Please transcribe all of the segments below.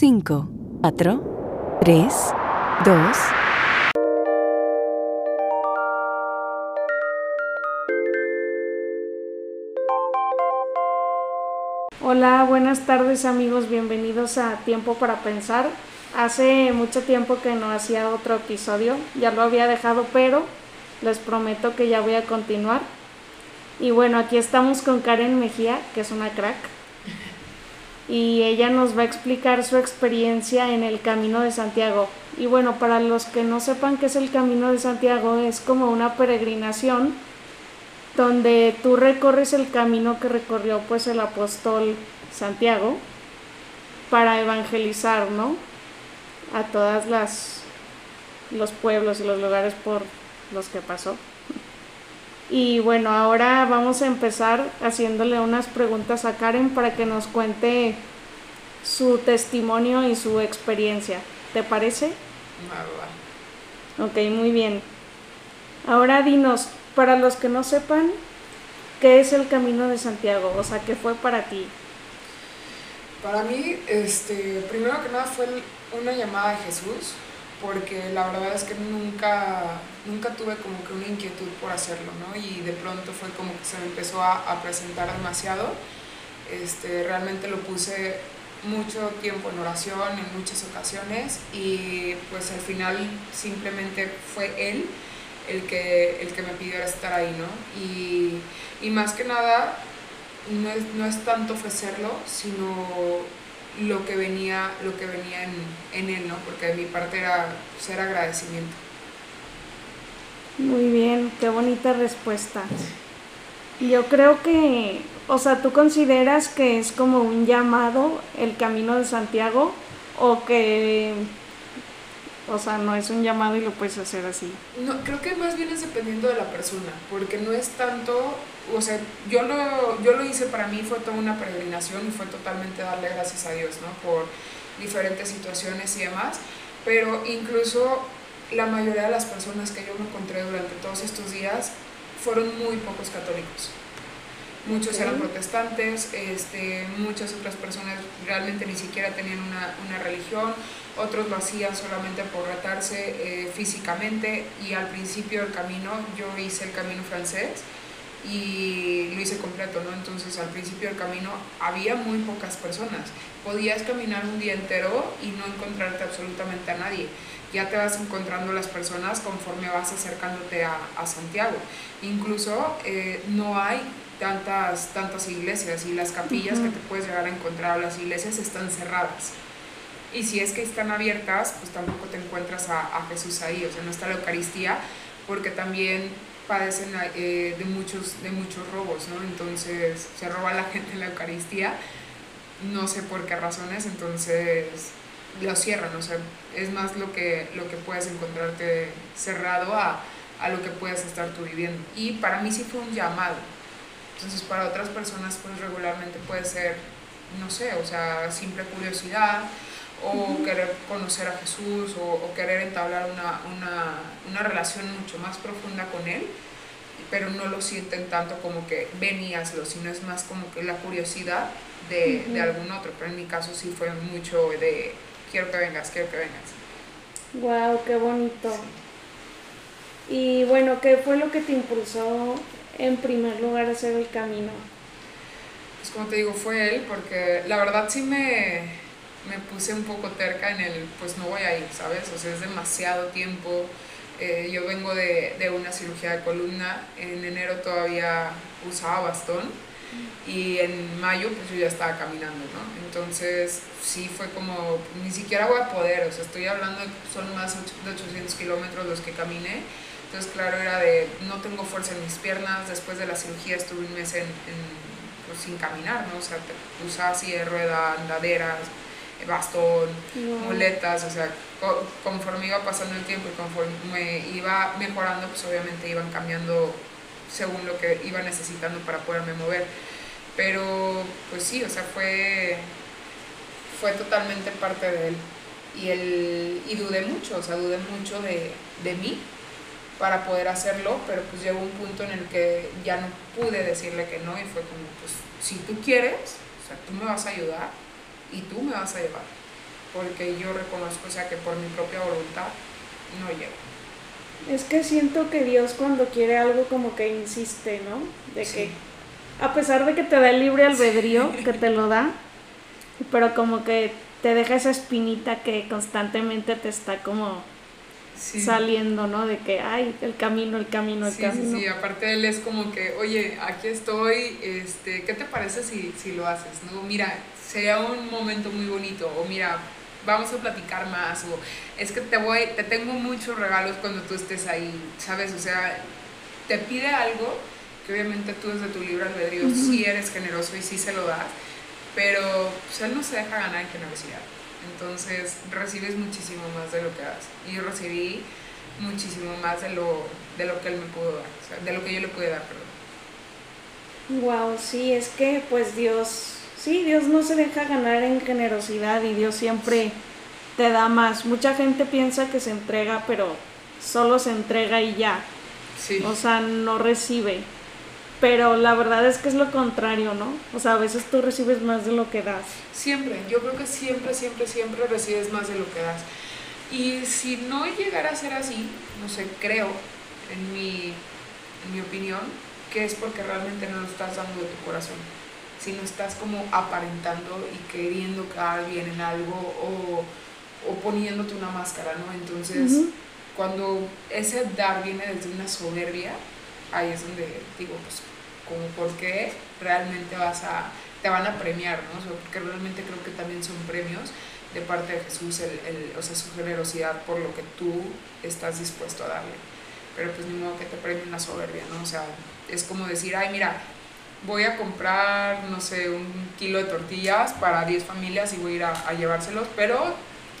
5, 4, 3, 2. Hola, buenas tardes amigos, bienvenidos a Tiempo para Pensar. Hace mucho tiempo que no hacía otro episodio, ya lo había dejado, pero les prometo que ya voy a continuar. Y bueno, aquí estamos con Karen Mejía, que es una crack. Y ella nos va a explicar su experiencia en el Camino de Santiago. Y bueno, para los que no sepan qué es el Camino de Santiago, es como una peregrinación donde tú recorres el camino que recorrió pues el apóstol Santiago para evangelizar, ¿no? A todas las los pueblos y los lugares por los que pasó. Y bueno, ahora vamos a empezar haciéndole unas preguntas a Karen para que nos cuente su testimonio y su experiencia. ¿Te parece? Ok, muy bien. Ahora dinos, para los que no sepan, ¿qué es el Camino de Santiago? O sea, ¿qué fue para ti? Para mí, este, primero que nada fue una llamada de Jesús, porque la verdad es que nunca, nunca tuve como que una inquietud por hacerlo, ¿no? Y de pronto fue como que se me empezó a, a presentar demasiado. Este, realmente lo puse mucho tiempo en oración, en muchas ocasiones, y pues al final simplemente fue Él el que, el que me pidió estar ahí, ¿no? Y, y más que nada, no es, no es tanto ofrecerlo, sino lo que venía, lo que venía en, en él, ¿no? Porque de mi parte era ser agradecimiento. Muy bien, qué bonita respuesta. Yo creo que, o sea, ¿tú consideras que es como un llamado el camino de Santiago o que, o sea, no es un llamado y lo puedes hacer así? No, creo que más bien es dependiendo de la persona, porque no es tanto, o sea, yo lo, yo lo hice para mí, fue toda una peregrinación y fue totalmente darle gracias a Dios, ¿no? Por diferentes situaciones y demás, pero incluso la mayoría de las personas que yo me encontré durante todos estos días fueron muy pocos católicos. Muchos Ok. eran protestantes, este, muchas otras personas realmente ni siquiera tenían una, una religión, otros lo hacían solamente por retarse eh, físicamente y al principio del camino yo hice el camino francés y lo hice completo, ¿no? Entonces al principio del camino había muy pocas personas. Podías caminar un día entero y no encontrarte absolutamente a nadie. Ya te vas encontrando las personas conforme vas acercándote a, a Santiago. Incluso eh, no hay tantas, tantas iglesias y las capillas Ujú. que te puedes llegar a encontrar las iglesias están cerradas. Y si es que están abiertas, pues tampoco te encuentras a, a Jesús ahí, o sea, no está la Eucaristía, porque también padecen eh, de, muchos, de muchos robos, ¿no? Entonces se roba la gente la Eucaristía, no sé por qué razones, entonces lo cierran, o sea, es más lo que, lo que puedes encontrarte cerrado a, a lo que puedes estar tú viviendo. Y para mí sí fue un llamado, entonces para otras personas pues regularmente puede ser, no sé, o sea, simple curiosidad o querer conocer a Jesús o, o querer entablar una, una, una relación mucho más profunda con Él, pero no lo sienten tanto como que ven y hazlo, sino es más como que la curiosidad de, de algún otro, pero en mi caso sí fue mucho de quiero que vengas, quiero que vengas. Wow, qué bonito. Y bueno, ¿qué fue lo que te impulsó en primer lugar a hacer el camino? Pues como te digo, fue él, porque la verdad sí me, me puse un poco terca en el, pues no voy a ir, ¿sabes? O sea, es demasiado tiempo. Eh, yo vengo de, de una cirugía de columna, en enero todavía usaba bastón y en mayo pues yo ya estaba caminando, ¿no? Entonces sí fue como, ni siquiera voy a poder, o sea, estoy hablando son más de 800 kilómetros los que caminé, entonces claro era de, no tengo fuerza en mis piernas, después de la cirugía estuve un mes en, en, pues, sin caminar, ¿no? O sea, usaba así de rueda, andaderas, bastón, No. muletas, o sea, co- conforme iba pasando el tiempo y conforme iba mejorando, pues obviamente iban cambiando según lo que iba necesitando para poderme mover. Pero pues sí, o sea, fue, fue totalmente parte de él. Y, él, y dudé mucho, o sea, dudé mucho de, de mí para poder hacerlo, pero pues llegó un punto en el que ya no pude decirle que no y fue como, pues si tú quieres, o sea, tú me vas a ayudar y tú me vas a llevar. porque yo reconozco, o sea, que por mi propia voluntad no llego. Es que siento que Dios cuando quiere algo como que insiste, ¿no? De Sí. que a pesar de que te da el libre albedrío, que te lo da, pero como que te deja esa espinita que constantemente te está como Sí. saliendo, ¿no? De que, ay, el camino, el camino, el Sí, camino. sí, sí, aparte él es como que, oye, aquí estoy, este, ¿qué te parece si, si lo haces? ¿No? Mira, sería un momento muy bonito, o mira, vamos a platicar más, o es que te voy, te tengo muchos regalos cuando tú estés ahí, ¿sabes? O sea, te pide algo que obviamente tú desde tu libre albedrío sí eres generoso y sí se lo das, pero pues, él no se deja ganar en generosidad. Entonces recibes muchísimo más de lo que das. Y yo recibí muchísimo más de lo, de lo que él me pudo dar, o sea, de lo que yo le pude dar, perdón. Wow, sí, es que pues Dios, sí, Dios no se deja ganar en generosidad y Dios siempre te da más. Mucha gente piensa que se entrega, pero solo se entrega y ya. Sí, O sea, no recibe. Pero la verdad es que es lo contrario, ¿no? O sea, a veces tú recibes más de lo que das. siempre, yo creo que siempre, siempre, siempre recibes más de lo que das. Y si no llegara a ser así, no sé, creo, en mi, en mi opinión, que es porque realmente no lo estás dando de tu corazón. Si no estás como aparentando y queriendo quedar bien en algo o, o poniéndote una máscara, ¿no? Entonces, cuando ese dar viene desde una soberbia, ahí es donde digo, pues, como por qué realmente vas a, te van a premiar, ¿no? O sea, porque realmente creo que también son premios de parte de Jesús, el, el- o sea, su generosidad por lo que tú estás dispuesto a darle. Pero pues ni modo que te premien la soberbia, ¿no? O sea, es como decir, ay, mira, voy a comprar, no sé, un kilo de tortillas para 10 familias y voy a ir a, a llevárselos, pero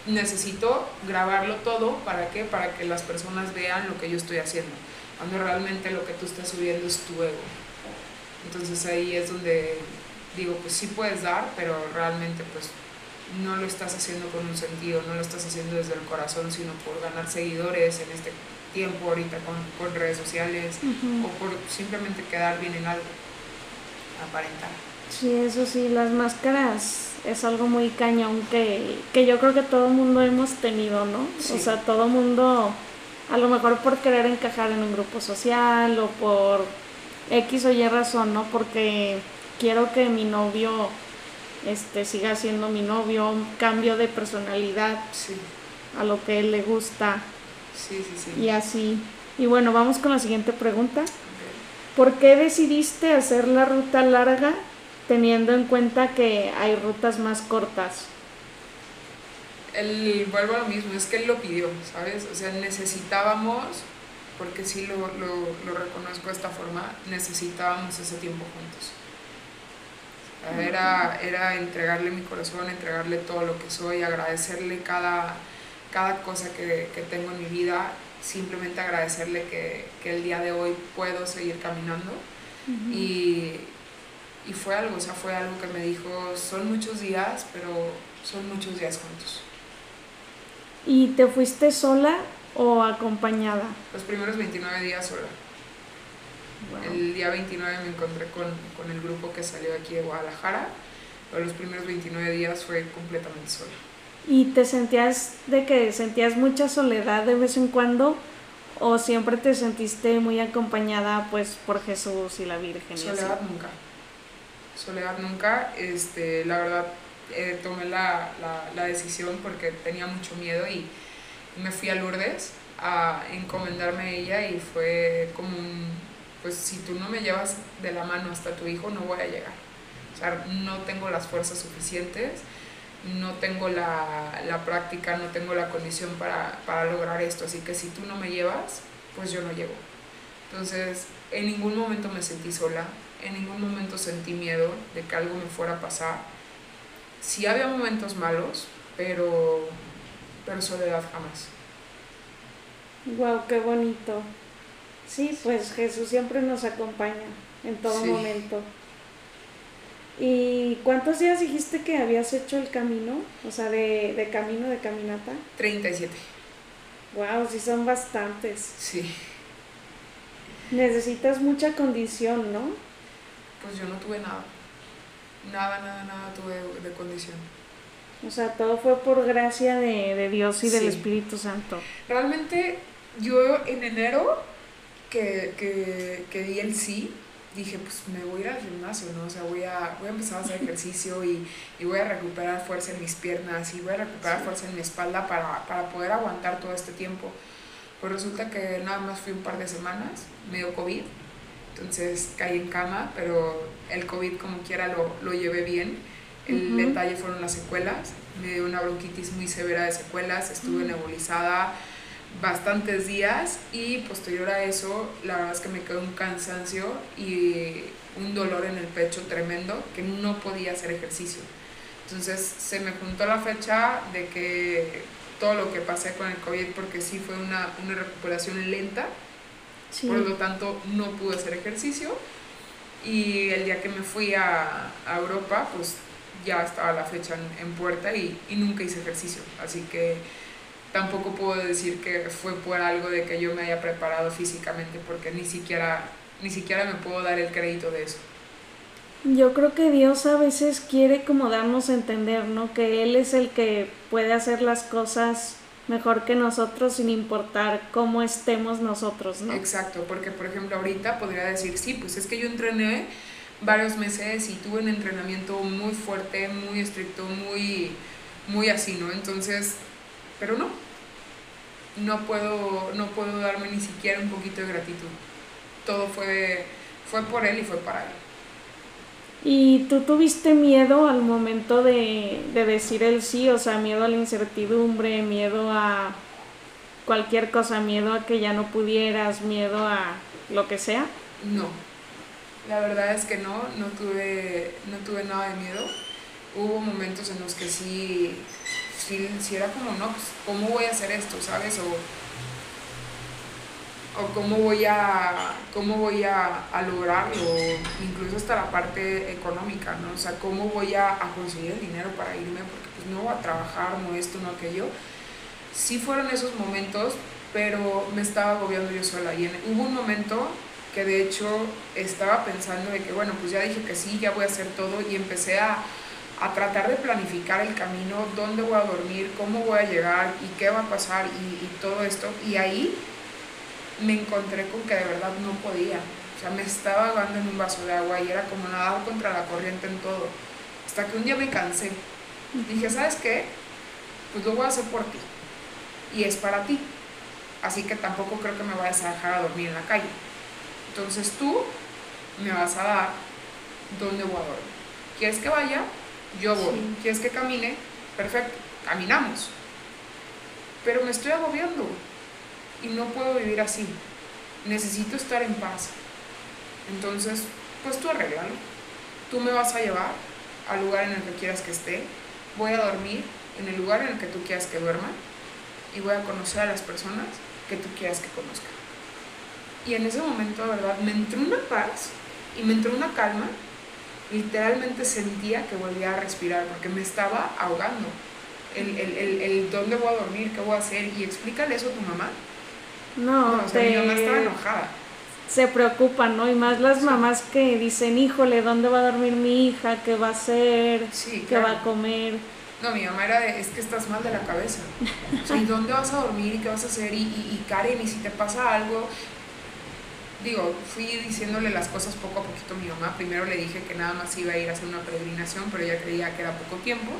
necesito grabarlo todo, ¿para qué? Para que las personas vean lo que yo estoy haciendo, cuando realmente lo que tú estás subiendo es tu ego. Entonces ahí es donde digo, pues sí puedes dar, pero realmente pues no lo estás haciendo con un sentido, no lo estás haciendo desde el corazón, sino por ganar seguidores en este tiempo ahorita con, con redes sociales Ujú. o por simplemente quedar bien en algo, aparentar. Sí, eso sí, las máscaras es algo muy cañón que, que yo creo que todo mundo hemos tenido, ¿no? Sí. O sea, todo mundo, a lo mejor por querer encajar en un grupo social o por X o Y razón, ¿no? Porque quiero que mi novio este, siga siendo mi novio, un cambio de personalidad Sí, a lo que él le gusta sí, sí, sí. y así. Y bueno, vamos con la siguiente pregunta. ¿Por qué decidiste hacer la ruta larga teniendo en cuenta que hay rutas más cortas? Él, vuelvo a lo mismo, es que él lo pidió, ¿sabes? O sea, necesitábamos, porque sí lo, lo, lo reconozco de esta forma, necesitábamos ese tiempo juntos. O sea, Era, era entregarle mi corazón, entregarle todo lo que soy, agradecerle cada, cada cosa que, que tengo en mi vida, simplemente agradecerle que, que el día de hoy puedo seguir caminando. Y, y fue algo, o sea, fue algo que me dijo, son muchos días, pero son muchos días juntos. ¿Y te fuiste sola o acompañada? Los primeros 29 días sola. Wow. El día 29 me encontré con, con el grupo que salió aquí de Guadalajara, pero los primeros 29 días fue completamente sola. ¿Y te sentías de que sentías mucha soledad de vez en cuando o siempre te sentiste muy acompañada pues por Jesús y la Virgen? y? Soledad nunca. Soledad nunca. Este, la verdad, eh, tomé la, la, la decisión porque tenía mucho miedo y me fui a Lourdes a encomendarme a ella y fue como un, pues si tú no me llevas de la mano hasta tu hijo, no voy a llegar. O sea, no tengo las fuerzas suficientes, no tengo la, la práctica, no tengo la condición para, para lograr esto. Así que si tú no me llevas, pues yo no llego. Entonces, en ningún momento me sentí sola, en ningún momento sentí miedo de que algo me fuera a pasar. Sí había momentos malos, pero, pero soledad jamás. Wow, qué bonito. Sí, pues Jesús siempre nos acompaña en todo Sí. momento. ¿Y cuántos días dijiste que habías hecho el camino? O sea, de, de camino, de caminata. 37, Wow, sí son bastantes. sí. Necesitas mucha condición, ¿no? Pues yo no tuve nada. Nada, nada, nada tuve de condición. O sea, todo fue por gracia de, de Dios y del. Espíritu Santo. Realmente yo en enero que, que, que di el sí, dije, pues me voy a ir al gimnasio, ¿no? O sea, voy a, voy a empezar a hacer ejercicio y, y voy a recuperar fuerza en mis piernas y voy a recuperar Sí. fuerza en mi espalda para, para poder aguantar todo este tiempo. Pues resulta que nada más fui un par de semanas, me dio COVID, entonces caí en cama, pero el COVID como quiera lo, lo llevé bien. El detalle fueron las secuelas, me dio una bronquitis muy severa de secuelas, estuve Mm. nebulizada bastantes días y posterior a eso la verdad es que me quedó un cansancio y un dolor en el pecho tremendo que no podía hacer ejercicio. Entonces se me juntó la fecha de que todo lo que pasé con el COVID, porque sí fue una, una recuperación lenta, Sí. por lo tanto no pude hacer ejercicio y el día que me fui a, a Europa pues ya estaba la fecha en, puerta y, y nunca hice ejercicio así que tampoco puedo decir que fue por algo de que yo me haya preparado físicamente porque ni siquiera ni siquiera me puedo dar el crédito de eso Yo creo que Dios a veces quiere como darnos a entender, ¿no? Que Él es el que puede hacer las cosas mejor que nosotros sin importar cómo estemos nosotros, ¿no? Exacto, porque por ejemplo ahorita podría decir, sí, pues es que yo entrené varios meses y tuve un entrenamiento muy fuerte, muy estricto, muy, muy así, ¿no? Entonces, pero no, no puedo, no puedo darme ni siquiera un poquito de gratitud. Todo fue, fue por él y fue para él. ¿Y tú tuviste miedo al momento de, de decir el sí? O sea, miedo a la incertidumbre, miedo a cualquier cosa, miedo a que ya no pudieras, miedo a lo que sea. No, la verdad es que no, no tuve, no tuve nada de miedo. Hubo momentos en los que sí, sí, sí era como, no, pues, ¿cómo voy a hacer esto, sabes? O, o cómo voy a, cómo voy a, a lograrlo, incluso hasta la parte económica, ¿no? O sea, cómo voy a, a conseguir el dinero para irme, porque pues no voy a trabajar, no esto, no aquello. Sí fueron esos momentos, pero me estaba agobiando yo sola. Y en- hubo un momento que de hecho estaba pensando de que, bueno, pues ya dije que sí, ya voy a hacer todo y empecé a, a tratar de planificar el camino, dónde voy a dormir, cómo voy a llegar y qué va a pasar y, y todo esto. Y ahí me encontré con que de verdad no podía. O sea, me estaba ahogando en un vaso de agua y era como nadar contra la corriente en todo. Hasta que un día me cansé. Dije, ¿sabes qué? Pues lo voy a hacer por ti. Y es para ti. Así que tampoco creo que me vayas a dejar a dormir en la calle. Entonces tú me vas a dar dónde voy a dormir. ¿Quieres que vaya? Yo voy. Sí. ¿Quieres que camine? Perfecto, caminamos. Pero me estoy agobiando y no puedo vivir así. Necesito estar en paz. Entonces, pues tú arréglalo. Tú me vas a llevar al lugar en el que quieras que esté. Voy a dormir en el lugar en el que tú quieras que duerma. Y voy a conocer a las personas que tú quieras que conozca. Y en ese momento, de verdad, me entró una paz y me entró una calma. Literalmente sentía que volvía a respirar porque me estaba ahogando. El, el, el, el dónde voy a dormir, qué voy a hacer. Y explícale eso a tu mamá. No, No, o sea, te- mi mamá estaba enojada. se preocupan, ¿no? Y más las mamás que dicen, híjole, ¿dónde va a dormir mi hija? ¿Qué va a hacer? Sí, ¿Qué claro. va a comer? No, mi mamá era de, es que estás mal de la cabeza. O sea, ¿y dónde vas a dormir? ¿Y qué vas a hacer? Y, y, y Karen, y si te pasa algo. Digo, fui diciéndole las cosas poco a poquito a mi mamá. Primero le dije que nada más iba a ir a hacer una peregrinación, pero ella creía que era poco tiempo.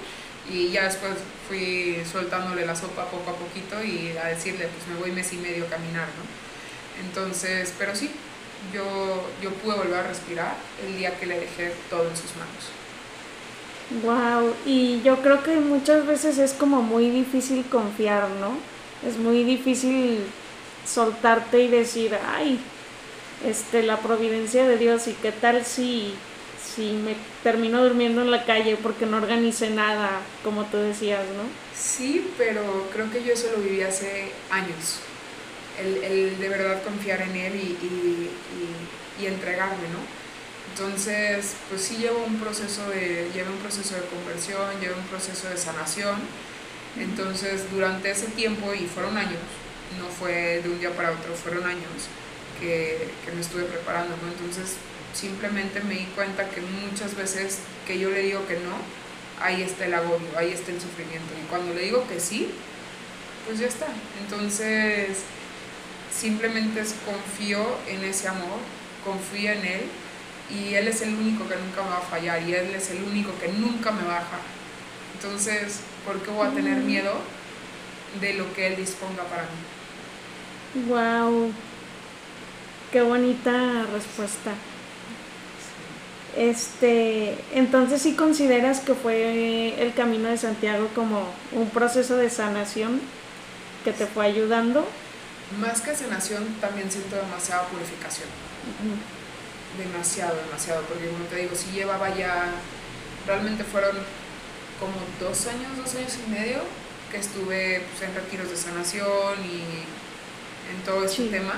Y ya después fui soltándole la sopa poco a poquito y a decirle, pues me voy mes y medio a caminar, ¿no? Entonces, pero sí, yo, yo pude volver a respirar el día que le dejé todo en sus manos. Wow, y yo creo que muchas veces es como muy difícil confiar, ¿no? Es muy difícil soltarte y decir, ay, este, la providencia de Dios y qué tal si, si me termino durmiendo en la calle porque no organicé nada, como tú decías, ¿no? Sí, pero creo que yo eso lo viví hace años. El, el de verdad confiar en él y, y- y- y entregarme, ¿no? Entonces, pues sí llevo un proceso de, llevo un proceso de conversión, llevo un proceso de sanación. Entonces, durante ese tiempo, y fueron años, no fue de un día para otro, fueron años que, que me estuve preparando, ¿no? Entonces, simplemente me di cuenta que muchas veces que yo le digo que no ahí está el agobio, ahí está el sufrimiento. Y cuando le digo que sí, pues ya está. Entonces, simplemente confío en ese amor, confío en Él y Él es el único que nunca me va a fallar y Él es el único que nunca me va a dejar. Entonces, ¿por qué voy a tener miedo de lo que Él disponga para mí? Wow, qué bonita respuesta. Este, entonces sí consideras que fue el camino de Santiago como un proceso de sanación que te fue ayudando. Más que sanación, también siento demasiada purificación. Demasiado, demasiado, porque como te digo, si llevaba ya, realmente fueron como dos años, dos años y medio que estuve pues, en retiros de sanación y en todo ese tema.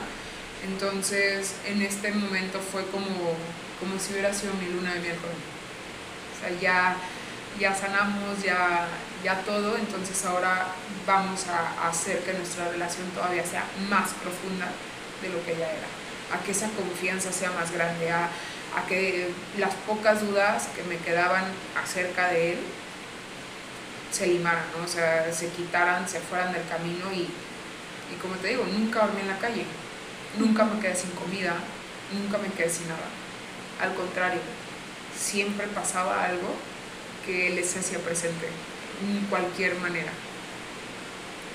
Entonces, en este momento fue como, como si hubiera sido mi luna de miércoles. O sea, ya, ya sanamos, ya, ya todo, entonces ahora vamos a, hacer que nuestra relación todavía sea más profunda de lo que ya era, a que esa confianza sea más grande, a, a que las pocas dudas que me quedaban acerca de él se limaran, o sea, se quitaran, se fueran del camino y, y como te digo, nunca dormí en la calle, nunca me quedé sin comida, nunca me quedé sin nada. Al contrario, siempre pasaba algo que les hacía presente, en cualquier manera.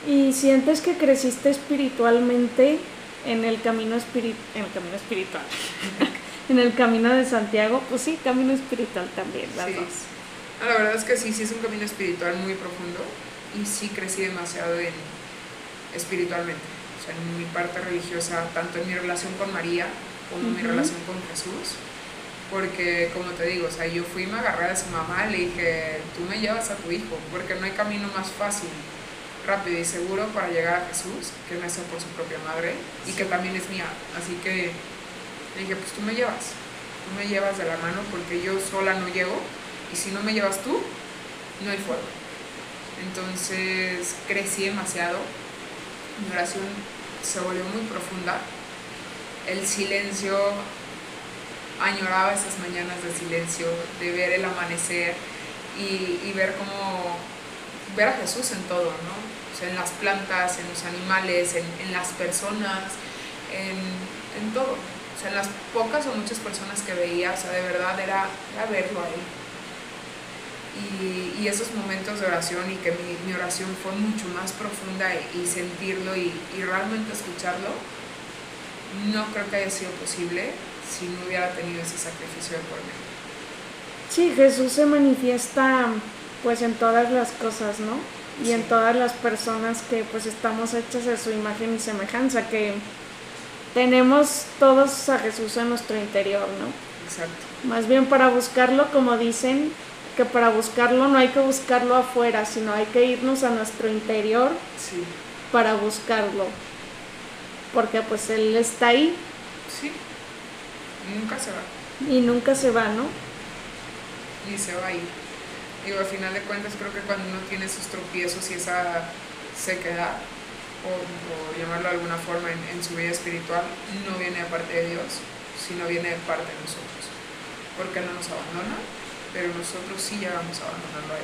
¿Y sientes que creciste espiritualmente en el camino, espirit en el camino espiritual? en el camino de Santiago, pues sí, camino espiritual también, las dos. Ah, la verdad es que sí, sí es un camino espiritual muy profundo y sí crecí demasiado en, espiritualmente. Sea, en mi parte religiosa, tanto en mi relación con María como en mi relación con Jesús porque como te digo, o sea, yo fui, me agarré a su mamá y le dije, tú me llevas a tu hijo, porque no hay camino más fácil, rápido y seguro para llegar a Jesús que nació por su propia madre y que también es mía. Así que le dije, pues tú me llevas, tú me llevas de la mano porque yo sola no llego y si no me llevas tú, no hay fuego. Entonces crecí demasiado, mi oración se volvió muy profunda, el silencio añoraba esas mañanas de silencio, de ver el amanecer y, ver cómo, ver a Jesús en todo, ¿no? O sea, en las plantas, en los animales, en, las personas, en, todo. O sea, en las pocas o muchas personas que veía, o sea, de verdad era, verlo a Él. Y, esos momentos de oración y que mi, oración fue mucho más profunda y, sentirlo y, y realmente escucharlo, no creo que haya sido posible si no hubiera tenido ese sacrificio de por medio. Sí, Jesús se manifiesta pues en todas las cosas, ¿no? Y en todas las personas que pues estamos hechas de su imagen y semejanza, que tenemos todos a Jesús en nuestro interior, ¿no? Exacto. Más bien para buscarlo, como dicen, que para buscarlo no hay que buscarlo afuera, sino hay que irnos a nuestro interior para buscarlo. Porque pues Él está ahí. Sí. Nunca se va. Y nunca se va, ¿no? Ni se va a ir. Digo, al final de cuentas creo que cuando uno tiene esos tropiezos y esa sequedad, o, llamarlo de alguna forma en, su vida espiritual, no viene de parte de Dios, sino viene de parte de nosotros. Porque no nos abandona, pero nosotros sí llegamos a abandonarlo a Él.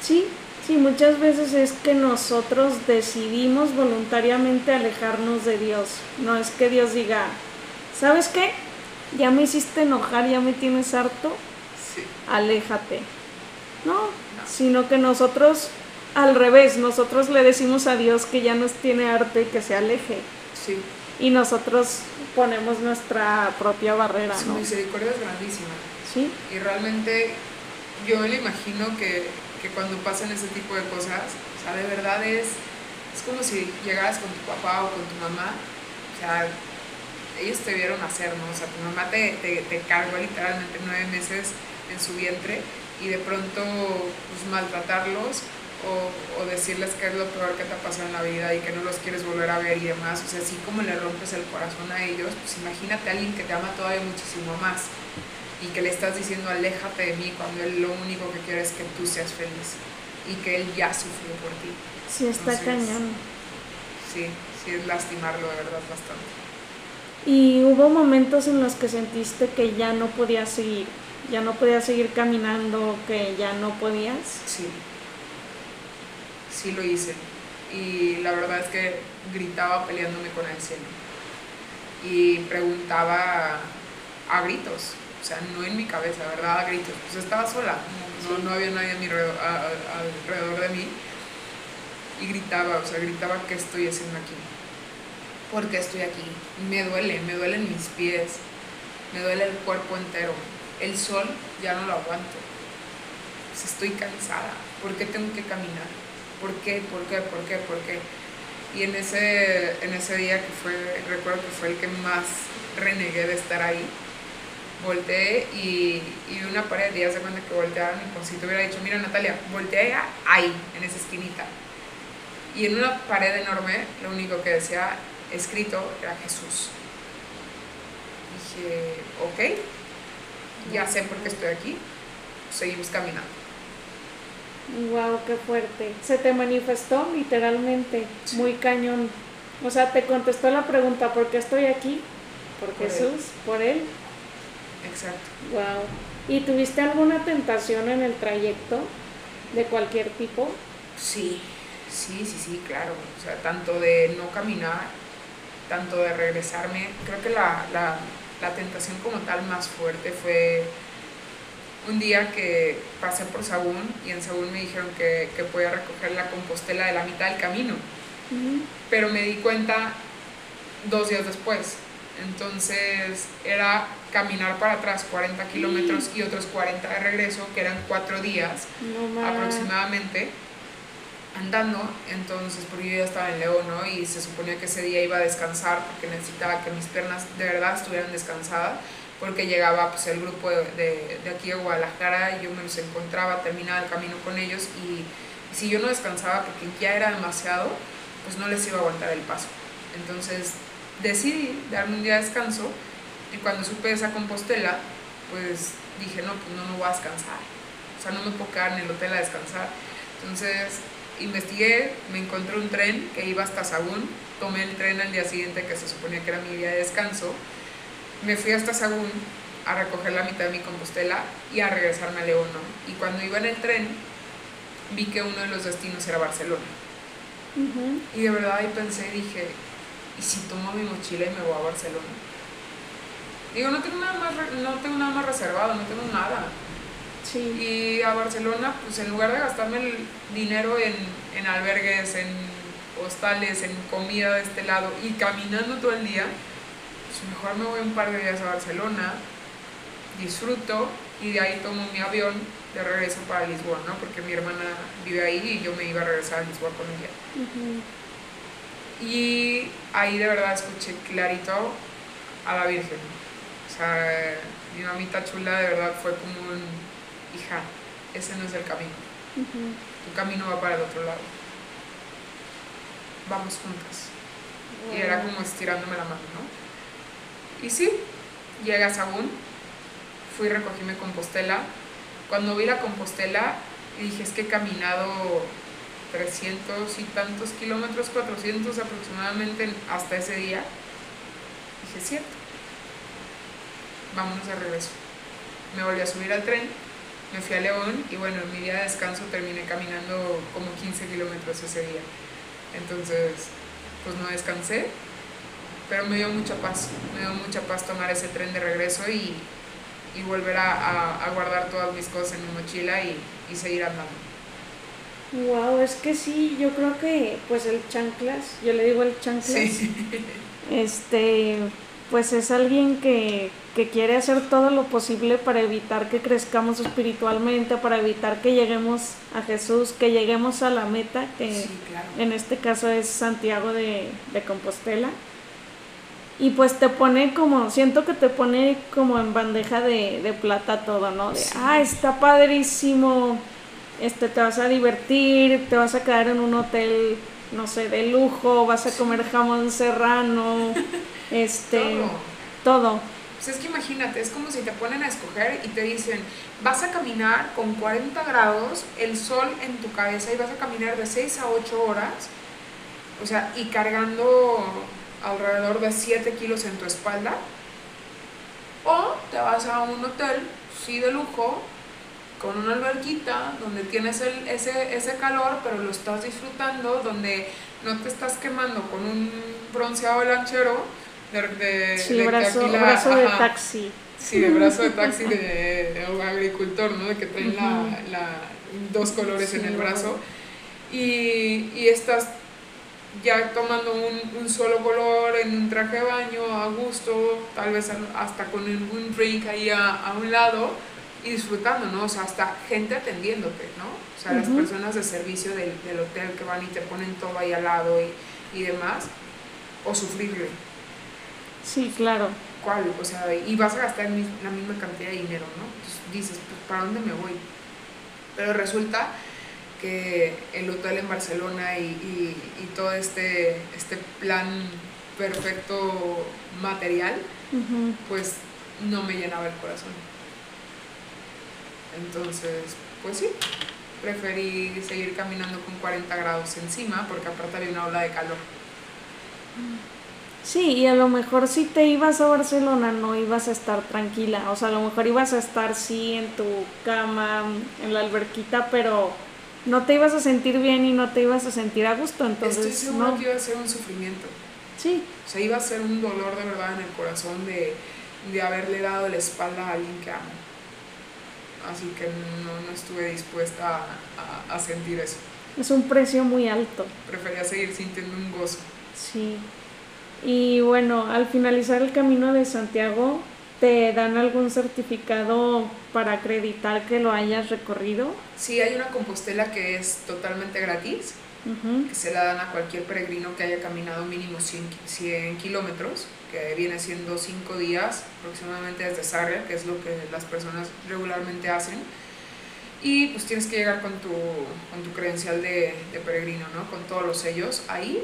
Sí, sí, muchas veces es que nosotros decidimos voluntariamente alejarnos de Dios. No es que Dios diga, ¿sabes qué? ya me hiciste enojar, ya me tienes harto, aléjate. No, sino que nosotros, al revés, nosotros le decimos a Dios que ya nos tiene harto y que se aleje. Sí. Y nosotros ponemos nuestra propia barrera. Su misericordia es grandísima. Sí. Y realmente yo me imagino que, que cuando pasan ese tipo de cosas, o sea, de verdad es, es como si llegaras con tu papá o con tu mamá, o sea, ellos te vieron hacer, ¿no? O sea, tu mamá te, te, cargó literalmente nueve meses en su vientre y de pronto pues, maltratarlos o, decirles que es lo peor que te ha pasado en la vida y que no los quieres volver a ver y demás. O sea, así como le rompes el corazón a ellos, pues imagínate a alguien que te ama todavía muchísimo más y que le estás diciendo aléjate de mí cuando él lo único que quiere es que tú seas feliz y que él ya sufrió por ti. Sí, está cañón. Sí, sí es lastimarlo de verdad bastante. Y hubo momentos en los que sentiste que ya no podías seguir. ya no podías seguir caminando, que ya no podías. Sí. Sí lo hice. Y la verdad es que gritaba peleándome con el cielo. Y preguntaba a gritos, o sea, no en mi cabeza, ¿verdad? A gritos. Pues estaba sola, no, no había nadie a mi alrededor, alrededor de mí. Y gritaba, o sea, gritaba, ¿qué estoy haciendo aquí? ¿Por qué estoy aquí? Me duele, me duelen mis pies, me duele el cuerpo entero. El sol ya no lo aguanto. Estoy cansada. ¿Por qué tengo que caminar? ¿Por qué? ¿Por qué? ¿Por qué? ¿Por qué? Y en ese, en ese día que fue, recuerdo que fue el que más renegué de estar ahí, volteé y, y vi una pared y ya se cuenta que volteaba y te hubiera dicho, mira Natalia, voltea ahí, en esa esquinita. Y en una pared enorme, lo único que decía escrito era Jesús. Dije, ok, ya sé por qué estoy aquí, seguimos caminando. Wow, qué fuerte. Se te manifestó literalmente, muy cañón. O sea, te contestó la pregunta, ¿por qué estoy aquí? Por, Por él. Jesús, por él. Exacto. Wow. ¿Y tuviste alguna tentación en el trayecto de cualquier tipo? Sí, sí, sí, sí, claro. O sea, tanto de no caminar, tanto de regresarme. Creo que la, la, la tentación como tal más fuerte fue un día que pasé por Sagún y en Sagún me dijeron que, que podía recoger la compostela de la mitad del camino. Pero me di cuenta dos días después. Entonces era caminar para atrás 40 kilómetros y otros 40 de regreso, que eran cuatro días No aproximadamente andando, entonces porque yo ya estaba en León, ¿no? Y se suponía que ese día iba a descansar porque necesitaba que mis piernas de verdad estuvieran descansadas, porque llegaba pues el grupo de, de, de aquí de Guadalajara y yo me los encontraba, terminaba el camino con ellos y si yo no descansaba porque ya era demasiado, pues no les iba a aguantar el paso. Entonces decidí darme un día de descanso y cuando supe esa compostela, pues dije, no, pues no me voy a descansar. O sea, no me puedo quedar en el hotel a descansar. Entonces investigué, me encontré un tren que iba hasta Sagún, tomé el tren al día siguiente que se suponía que era mi día de descanso, me fui hasta Sagún a recoger la mitad de mi compostela y a regresarme a León. ¿no? Y cuando iba en el tren, vi que uno de los destinos era Barcelona. Ujú. Y de verdad ahí pensé, dije, ¿y si tomo mi mochila y me voy a Barcelona? Digo, no tengo nada más, no tengo nada más reservado, no tengo nada. Sí. Y a Barcelona, pues en lugar de gastarme el dinero en, en albergues, en hostales, en comida de este lado y caminando todo el día, pues mejor me voy un par de días a Barcelona, disfruto y de ahí tomo mi avión de regreso para Lisboa, ¿no? Porque mi hermana vive ahí y yo me iba a regresar a Lisboa con ella. Ujú. Y ahí de verdad escuché clarito a la Virgen. O sea, mi mamita chula de verdad fue como un, hija, ese no es el camino. Tu camino va para el otro lado. Vamos juntas. Y era como estirándome la mano, ¿no? Y sí, llegué a Sagún, fui, recogí mi compostela. Cuando vi la compostela, dije, es que he caminado 300 y tantos kilómetros, 400 aproximadamente hasta ese día. Dije, cierto. Vámonos de regreso. Me volví a subir al tren, me fui a León y bueno, en mi día de descanso terminé caminando como 15 kilómetros ese día. Entonces, pues no descansé, pero me dio mucha paz, me dio mucha paz tomar ese tren de regreso y, y volver a, guardar todas mis cosas en mi mochila y seguir andando. Wow, es que sí, yo creo que pues el chanclas, yo le digo el chanclas, Sí, este, pues es alguien que, que quiere hacer todo lo posible para evitar que crezcamos espiritualmente, para evitar que lleguemos a Jesús, que lleguemos a la meta, que sí, claro. en este caso es Santiago de, de Compostela. Y pues te pone como, siento que te pone como en bandeja de, de plata todo, ¿no? De, Sí. ah, está padrísimo, este, te vas a divertir, te vas a quedar en un hotel, no sé, de lujo, vas a comer jamón serrano, este, Todo. todo. Pues es que imagínate, es como si te ponen a escoger y te dicen, vas a caminar con 40 grados, el sol en tu cabeza y vas a caminar de 6 a 8 horas, o sea, y cargando alrededor de 7 kilos en tu espalda, o te vas a un hotel sí de lujo, con una alberquita donde tienes el, ese, ese calor, pero lo estás disfrutando, donde no te estás quemando con un bronceado lanchero de, de, Sí, de que brazo, aquí la- brazo de taxi. Sí, de brazo de taxi de, de agricultor, ¿no? De que traen la, Ujú. la- dos colores en Sí, el ajá. brazo. Y, y estás ya tomando un, un solo color en un traje de baño a gusto, tal vez hasta con un un drink ahí a, a un lado y disfrutando, ¿no? O sea, hasta gente atendiéndote, ¿no? O sea, las personas de servicio del, del hotel que van y te ponen todo ahí al lado y, y demás, o sufrirle. Sí, claro. ¿Cuál? O sea, y vas a gastar la misma cantidad de dinero, ¿no? Entonces dices, pues, ¿para dónde me voy? Pero resulta que el hotel en Barcelona y, y- y todo este, este plan perfecto material, pues no me llenaba el corazón. Entonces, pues sí, preferí seguir caminando con 40 grados encima porque aparte había una ola de calor. Sí, y a lo mejor si te ibas a Barcelona no ibas a estar tranquila, o sea, a lo mejor ibas a estar sí en tu cama, en la alberquita, pero no te ibas a sentir bien y no te ibas a sentir a gusto, Estoy entonces seguro no. que iba a ser un sufrimiento. Sí, O sea, iba a ser un dolor de verdad en el corazón de, de haberle dado la espalda a alguien que amo. Así que no, no estuve dispuesta a, a- a sentir eso. es un precio muy alto. Prefería seguir sintiendo un gozo. Sí. Y bueno, al finalizar el camino de Santiago, ¿te dan algún certificado para acreditar que lo hayas recorrido? Sí, hay una compostela que es totalmente gratis, Ujú. que se la dan a cualquier peregrino que haya caminado mínimo 100, ki- 100 kilómetros, que viene siendo 5 días aproximadamente desde Sarria, que es lo que las personas regularmente hacen. Y pues tienes que llegar con tu, con tu credencial de, de peregrino, ¿no? Con todos los sellos ahí.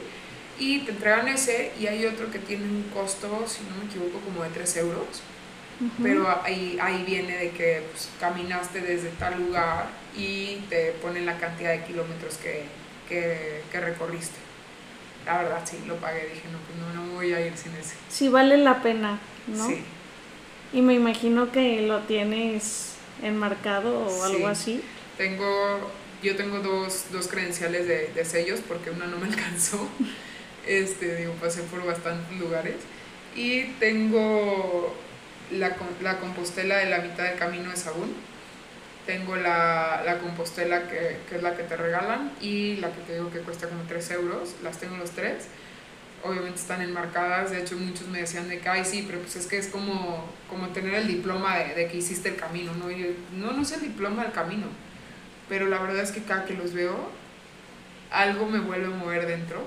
Y te entregan ese y hay otro que tiene un costo, si no me equivoco, como de 3 euros. Pero ahí, ahí viene de que pues, caminaste desde tal lugar y te ponen la cantidad de kilómetros que, que, que recorriste. La verdad, sí, lo pagué. Dije, no, pues no, no voy a ir sin ese. Sí vale la pena, ¿no? Sí, Y me imagino que lo tienes enmarcado o Sí. algo así. tengo, yo tengo dos, dos credenciales de, de sellos porque una no me alcanzó. Este, digo, pasé por bastantes lugares. Y tengo la, la compostela de la mitad del camino de Sagún. Tengo la, la compostela que, que es la que te regalan y la que te digo que cuesta como 3 euros. Las tengo los tres. Obviamente están enmarcadas. De hecho, muchos me decían de que, ay, sí, pero pues es que es como, como tener el diploma de, de que hiciste el camino. ¿no? Yo, no, no es el diploma del camino. Pero la verdad es que cada que los veo, algo me vuelve a mover dentro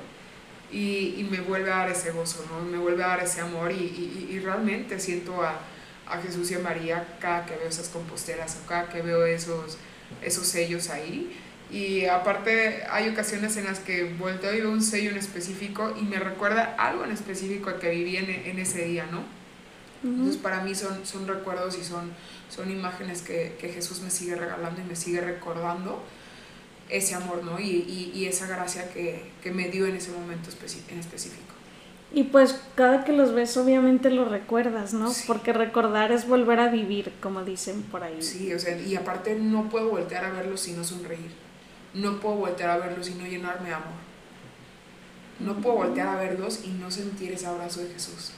y, y me vuelve a dar ese gozo, ¿no? Me vuelve a dar ese amor y, y- y realmente siento a, a Jesús y a María cada que veo esas composteras o cada que veo esos, esos sellos ahí. Y aparte hay ocasiones en las que volteo y veo un sello en específico y me recuerda algo en específico que viví en, en ese día, ¿no? Entonces para mí son, son recuerdos y son, son imágenes que, que Jesús me sigue regalando y me sigue recordando ese amor, ¿no? Y, y, y esa gracia que, que me dio en ese momento en específico. Y pues cada que los ves obviamente los recuerdas, ¿no? Sí. Porque recordar es volver a vivir, como dicen por ahí. Sí, o sea, y aparte no puedo voltear a verlos sin no sonreír. No puedo voltear a verlos y no llenarme de amor. No puedo voltear a verlos y no sentir ese abrazo de Jesús.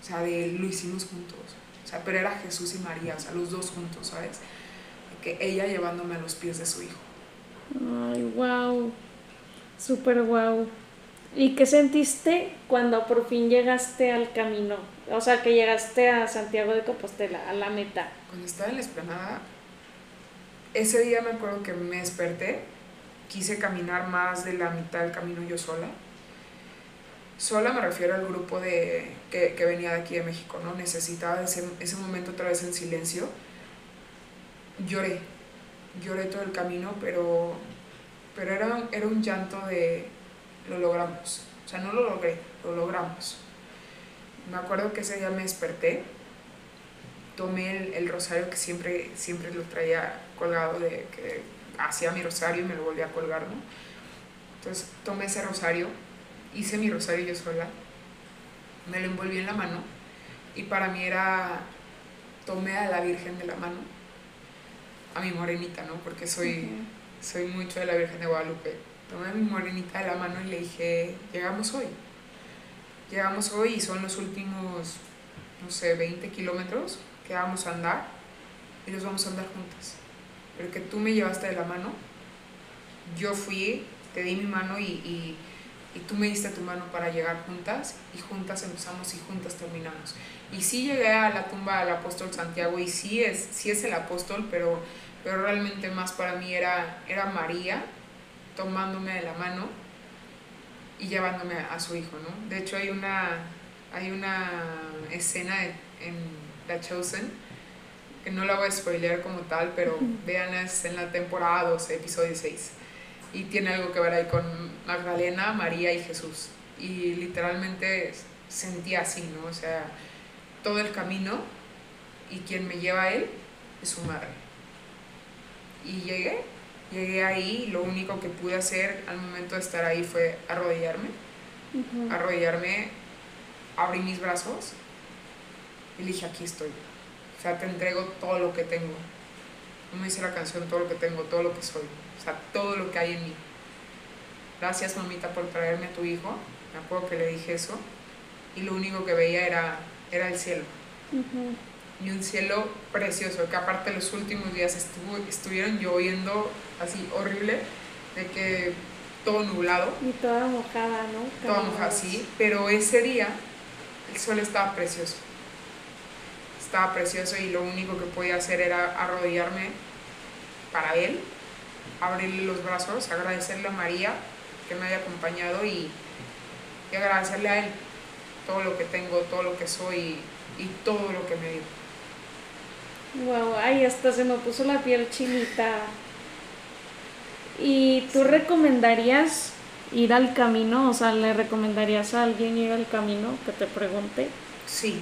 O sea, de lo hicimos juntos. O sea, pero era Jesús y María, o sea, los dos juntos, ¿sabes? Que ella llevándome a los pies de su hijo. Ay, wow. Súper wow. ¿Y qué sentiste cuando por fin llegaste al camino? O sea, que llegaste a Santiago de Compostela, a la meta. Cuando estaba en la esplanada, ese día me acuerdo que me desperté, quise caminar más de la mitad del camino yo sola. Sola me refiero al grupo de, que, que venía de aquí de México, ¿no? Necesitaba ese, ese momento otra vez en silencio. Lloré, lloré todo el camino, pero, pero era, era un llanto de lo logramos. O sea, no lo logré, lo logramos. Me acuerdo que ese día me desperté, tomé el, el rosario que siempre, siempre lo traía colgado, de que hacía mi rosario y me lo volví a colgar, ¿no? Entonces tomé ese rosario, hice mi rosario yo sola, me lo envolví en la mano y para mí era tomé a la Virgen de la mano, a mi morenita, ¿no? Porque soy, soy mucho de la Virgen de Guadalupe. Tomé a mi morenita de la mano y le dije, llegamos hoy. Llegamos hoy y son los últimos, no sé, 20 kilómetros que vamos a andar y los vamos a andar juntas. Pero que tú me llevaste de la mano, yo fui, te di mi mano y, y, y tú me diste tu mano para llegar juntas y juntas empezamos y juntas terminamos. Y sí llegué a la tumba del apóstol Santiago y sí es, sí es el apóstol, pero, pero realmente más para mí era, era María tomándome de la mano y llevándome a su hijo, ¿no? De hecho hay una, hay una escena en The Chosen, que no la voy a spoilear como tal, pero vean es en la temporada 12, episodio 6. Y tiene algo que ver ahí con Magdalena, María y Jesús. Y literalmente sentía así, ¿no? O sea, todo el camino y quien me lleva a él es su madre. Y llegué, llegué ahí y lo único que pude hacer al momento de estar ahí fue arrodillarme, arrodillarme, abrí mis brazos y dije, aquí estoy. O sea, te entrego todo lo que tengo. No me dice la canción, todo lo que tengo, todo lo que soy. O sea, todo lo que hay en mí. Gracias, mamita, por traerme a tu hijo. Me acuerdo que le dije eso. Y lo único que veía era era el cielo. Y un cielo precioso, que aparte los últimos días estuvo, estuvieron lloviendo así horrible, de que todo nublado. Y toda mojada, ¿no? Toda mojada, sí, pero ese día el sol estaba precioso. Estaba precioso y lo único que podía hacer era arrodillarme para él, abrirle los brazos, agradecerle a María que me haya acompañado y, y agradecerle a él todo lo que tengo, todo lo que soy y, todo lo que me dio. Wow, ay, hasta se me puso la piel chinita. ¿Y tú recomendarías ir al camino? O sea, ¿le recomendarías a alguien ir al camino que te pregunte? Sí.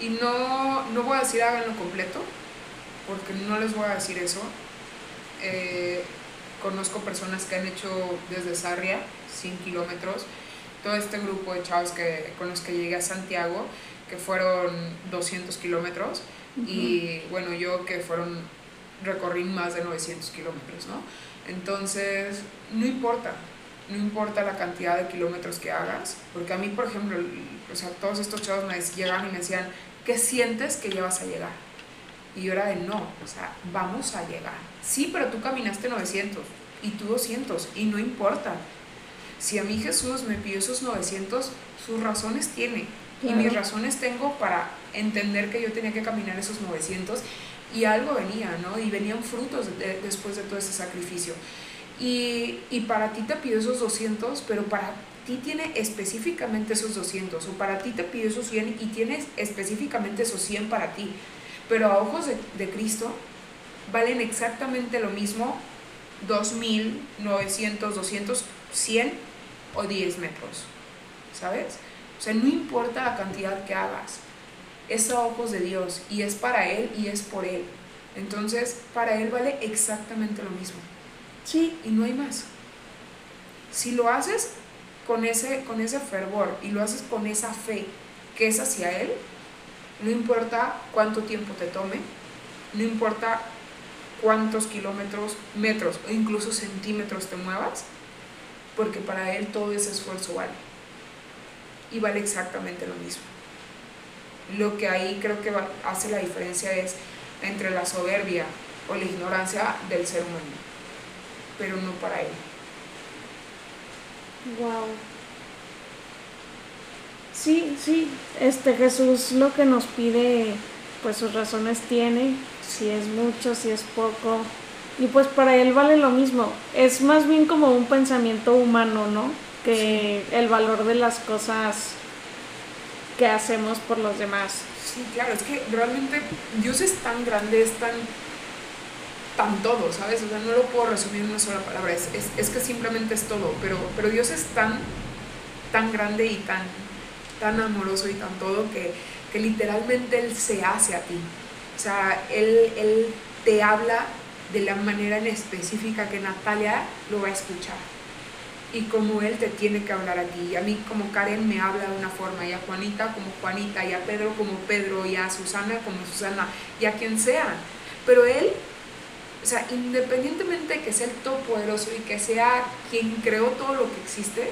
Y no, no voy a decir háganlo completo, porque no les voy a decir eso. Eh, conozco personas que han hecho desde Sarria 100 kilómetros todo este grupo de chavos que, con los que llegué a Santiago, que fueron 200 kilómetros, y bueno, yo que fueron, recorrí más de 900 kilómetros, ¿no? Entonces, no importa, no importa la cantidad de kilómetros que hagas, porque a mí, por ejemplo, o sea, todos estos chavos me llegan y me decían, ¿qué sientes que llevas a llegar? Y yo era de no, o sea, vamos a llegar. Sí, pero tú caminaste 900 y tú 200 y no importa. Si a mí Jesús me pidió esos 900, sus razones tiene. Y mis razones tengo para entender que yo tenía que caminar esos 900 y algo venía, ¿no? Y venían frutos después de todo ese sacrificio. Y, y, para ti te pidió esos 200, pero para ti tiene específicamente esos 200, o para ti te pidió esos 100 y tienes específicamente esos 100 para ti. Pero a ojos de, de Cristo valen exactamente lo mismo 2.000, 900, 200, 100 o 10 metros, ¿sabes? O sea, no importa la cantidad que hagas, es a ojos de Dios y es para Él y es por Él. Entonces, para Él vale exactamente lo mismo. Sí, y no hay más. Si lo haces con ese, con ese fervor y lo haces con esa fe que es hacia Él, no importa cuánto tiempo te tome, no importa cuántos kilómetros, metros o incluso centímetros te muevas, porque para Él todo ese esfuerzo vale. Y vale exactamente lo mismo. Lo que ahí creo que hace la diferencia es entre la soberbia o la ignorancia del ser humano, pero no para Él. Wow. Sí, sí, este Jesús lo que nos pide, pues sus razones tiene, si es mucho, si es poco, y pues para él vale lo mismo. Es más bien como un pensamiento humano, ¿no? Que el valor de las cosas que hacemos por los demás. Sí, claro, es que realmente Dios es tan grande, es tan, tan todo, ¿sabes? O sea, no lo puedo resumir en una sola palabra, es, es, que simplemente es todo, pero, pero Dios es tan, tan grande y tan, tan amoroso y tan todo que, que literalmente Él se hace a ti. O sea, Él, él te habla de la manera en específica que Natalia lo va a escuchar. Y como Él te tiene que hablar a ti. Y a mí como Karen me habla de una forma, y a Juanita como Juanita, y a Pedro como Pedro, y a Susana como Susana, y a quien sea. Pero Él, o sea, independientemente de que sea el todopoderoso y que sea quien creó todo lo que existe,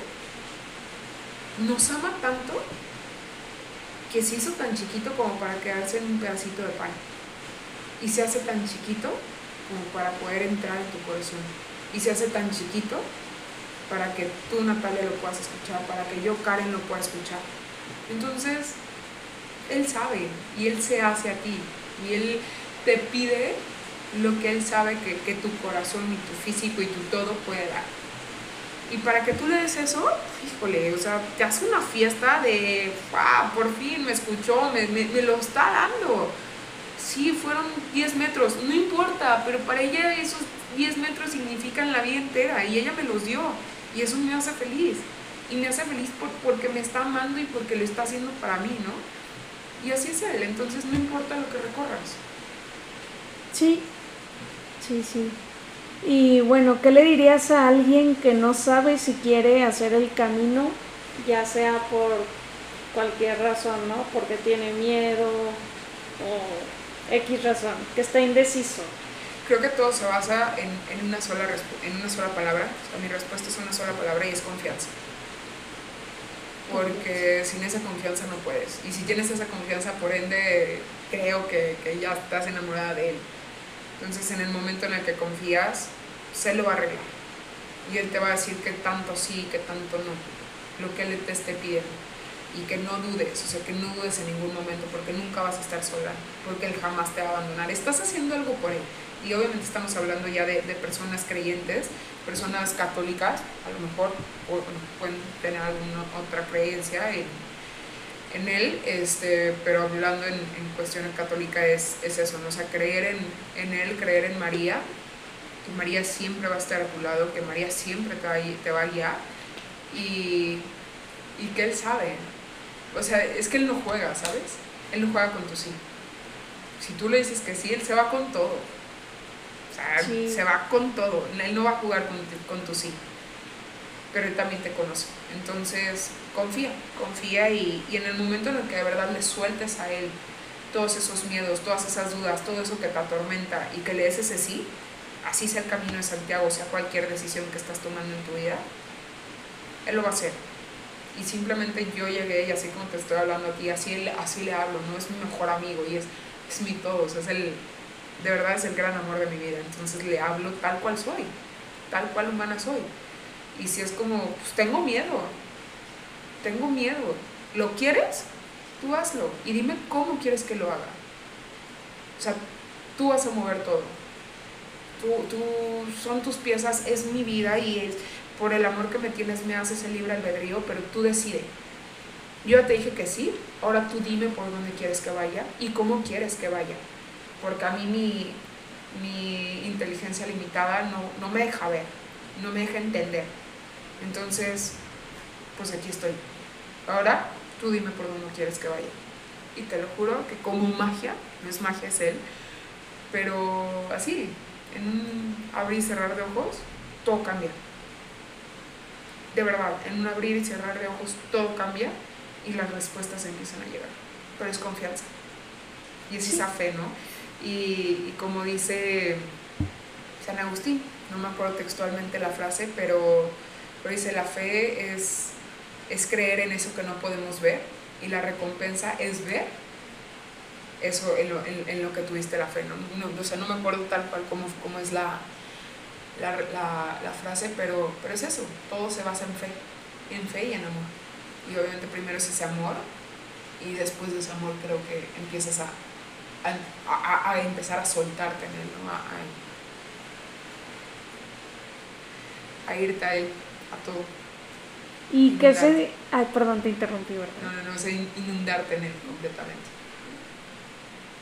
nos ama tanto que se hizo tan chiquito como para quedarse en un pedacito de pan. Y se hace tan chiquito como para poder entrar en tu corazón. Y se hace tan chiquito para que tú, Natalia, lo puedas escuchar, para que yo, Karen, lo pueda escuchar. Entonces, Él sabe y Él se hace a ti y Él te pide lo que Él sabe que, que tu corazón y tu físico y tu todo puede dar. Y para que tú le des eso, híjole, o sea, te hace una fiesta de, wow, por fin me escuchó, me, me, me lo está dando. Sí, fueron 10 metros, no pero para ella esos 10 metros significan la vida entera y ella me los dio. Y eso me hace feliz. Y me hace feliz por, porque me está amando y porque lo está haciendo para mí, ¿no? Y así es Él, entonces no importa lo que recorras. Sí, sí, sí. Y bueno, ¿qué le dirías a alguien que no sabe si quiere hacer el camino, ya sea por cualquier razón, ¿no? Porque tiene miedo o X razón, que está indeciso. Creo que todo se basa en, en una, sola en una sola palabra. O sea, mi respuesta es una sola palabra y es confianza. Porque sin esa confianza no puedes. Y si tienes esa confianza, por ende, creo que, que ya estás enamorada de él. Entonces, en el momento en el que confías, se lo va a arreglar. Y él te va a decir que tanto sí, que tanto no. Lo que él te esté pidiendo y que no dudes, o sea, que no dudes en ningún momento, porque nunca vas a estar sola, porque Él jamás te va a abandonar. Estás haciendo algo por Él. Y obviamente estamos hablando ya de, personas creyentes, personas católicas, a lo mejor pueden tener alguna otra creencia en, en Él, este, pero hablando en, cuestión católica es, es eso, ¿no? o sea, creer en, en Él, creer en María, que María siempre va a estar a tu lado, que María siempre te va te va a guiar y, y que Él sabe, o sea, es que él no juega, ¿sabes? Él no juega con tu sí. Si tú le dices que sí, él se va con todo. O sea, Sí. se va con todo. Él no va a jugar con, tu- con tu sí. Pero él también te conoce. Entonces, confía, confía y, y en el momento en el que de verdad le sueltes a él todos esos miedos, todas esas dudas, todo eso que te atormenta y que le des ese sí, así sea el camino de Santiago, sea cualquier decisión que estás tomando en tu vida, él lo va a hacer y simplemente yo llegué y así como te estoy hablando aquí, así, le- así le hablo, no es mi mejor amigo y es, es mi todo, o sea, es el, de verdad es el gran amor de mi vida, entonces le hablo tal cual soy, tal cual humana soy. Y si es como, pues tengo miedo, tengo miedo, ¿lo quieres? Tú hazlo y dime cómo quieres que lo haga. O sea, tú vas a mover todo. Tú, tú, son tus piezas, es mi vida y es, por el amor que me tienes me haces el libre albedrío, pero tú decides. Yo ya te dije que sí, ahora tú dime por dónde quieres que vaya y cómo quieres que vaya. Porque a mí mi, mi inteligencia limitada no, no me deja ver, no me deja entender. Entonces, pues aquí estoy. Ahora tú dime por dónde quieres que vaya. Y te lo juro que como magia, no es magia, es él, pero así, en un abrir y cerrar de ojos, todo cambia de verdad, en un abrir y cerrar de ojos todo cambia y las respuestas empiezan a llegar. Pero es confianza. Y es esa fe, ¿no? Y, como dice San Agustín, no me acuerdo textualmente la frase, pero, pero dice, la fe es, es creer en eso que no podemos ver y la recompensa es ver eso en lo, en lo que tuviste la fe. No, no, o sea, no me acuerdo tal cual cómo, cómo es la, la, la, la frase, pero, pero es eso, todo se basa en fe, en fe y en amor. Y obviamente primero es ese amor y después de ese amor creo que empiezas a, a, a, a empezar a soltarte en él, ¿no? a, irte a él, a todo. ¿Y qué se...? Inundarte. Ay, perdón, te interrumpí, ¿verdad? No, no, no, in- inundarte en él completamente.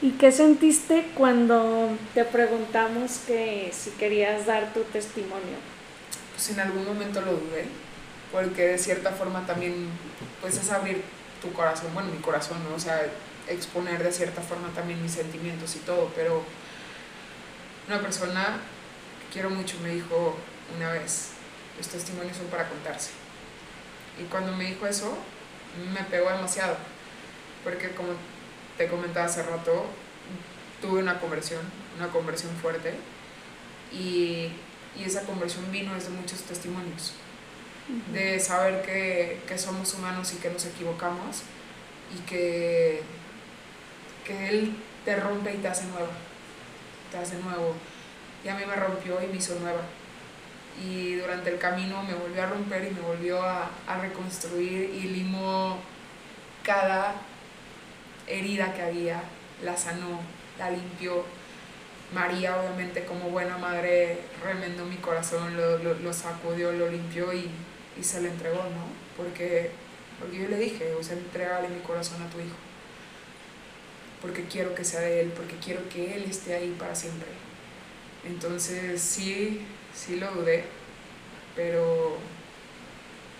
¿Y qué sentiste cuando te preguntamos que si querías dar tu testimonio? pues en algún momento lo dudé, porque de cierta forma también, pues es abrir tu corazón, bueno, mi corazón, ¿no? O sea, exponer de cierta forma también mis sentimientos y todo, pero una persona que quiero mucho me dijo una vez, los testimonios son para contarse. Y cuando me dijo eso, me pegó demasiado, porque como te comentaba hace rato, tuve una conversión, una conversión fuerte, y, y esa conversión vino desde muchos testimonios, de saber que, que somos humanos y que nos equivocamos, y que, que Él te rompe y te hace nueva, te hace nuevo. Y a mí me rompió y me hizo nueva. Y durante el camino me volvió a romper y me volvió a, a reconstruir y limó cada herida que había, la sanó, la limpió. María, obviamente, como buena madre, remendó mi corazón, lo, lo, sacudió, lo limpió y, y, se lo entregó, ¿no? Porque, porque yo le dije, o entregale mi corazón a tu hijo. Porque quiero que sea de él, porque quiero que él esté ahí para siempre. Entonces, sí, sí lo dudé, pero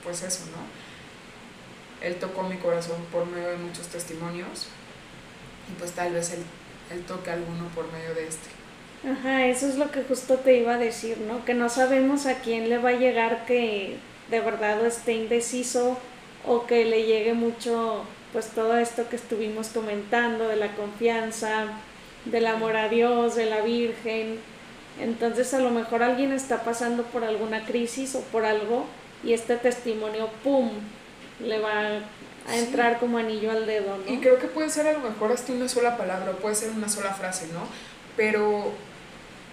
pues eso, ¿no? Él tocó mi corazón por medio de muchos testimonios y pues tal vez él, él toque alguno por medio de este. Ajá, eso es lo que justo te iba a decir, ¿no? Que no sabemos a quién le va a llegar que de verdad esté indeciso o que le llegue mucho, pues todo esto que estuvimos comentando de la confianza, del amor a Dios, de la Virgen. Entonces a lo mejor alguien está pasando por alguna crisis o por algo y este testimonio, ¡pum!, le va a entrar sí. como anillo al dedo, ¿no? Y creo que puede ser a lo mejor hasta una sola palabra, puede ser una sola frase, ¿no? Pero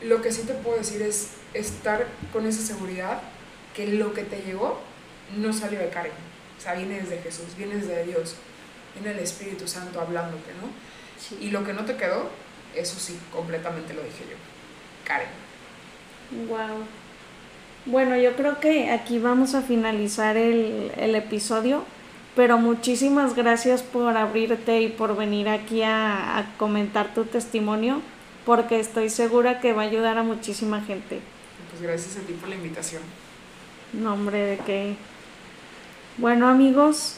lo que sí te puedo decir es estar con esa seguridad que lo que te llegó no salió de Karen, o sea, viene desde Jesús, viene desde Dios, viene el Espíritu Santo hablándote, ¿no? Sí. Y lo que no te quedó, eso sí, completamente lo dije yo, Karen. Wow. Bueno, yo creo que aquí vamos a finalizar el, el episodio, pero muchísimas gracias por abrirte y por venir aquí a, a comentar tu testimonio porque estoy segura que va a ayudar a muchísima gente. Pues gracias a ti por la invitación. No, hombre, de qué. Bueno, amigos,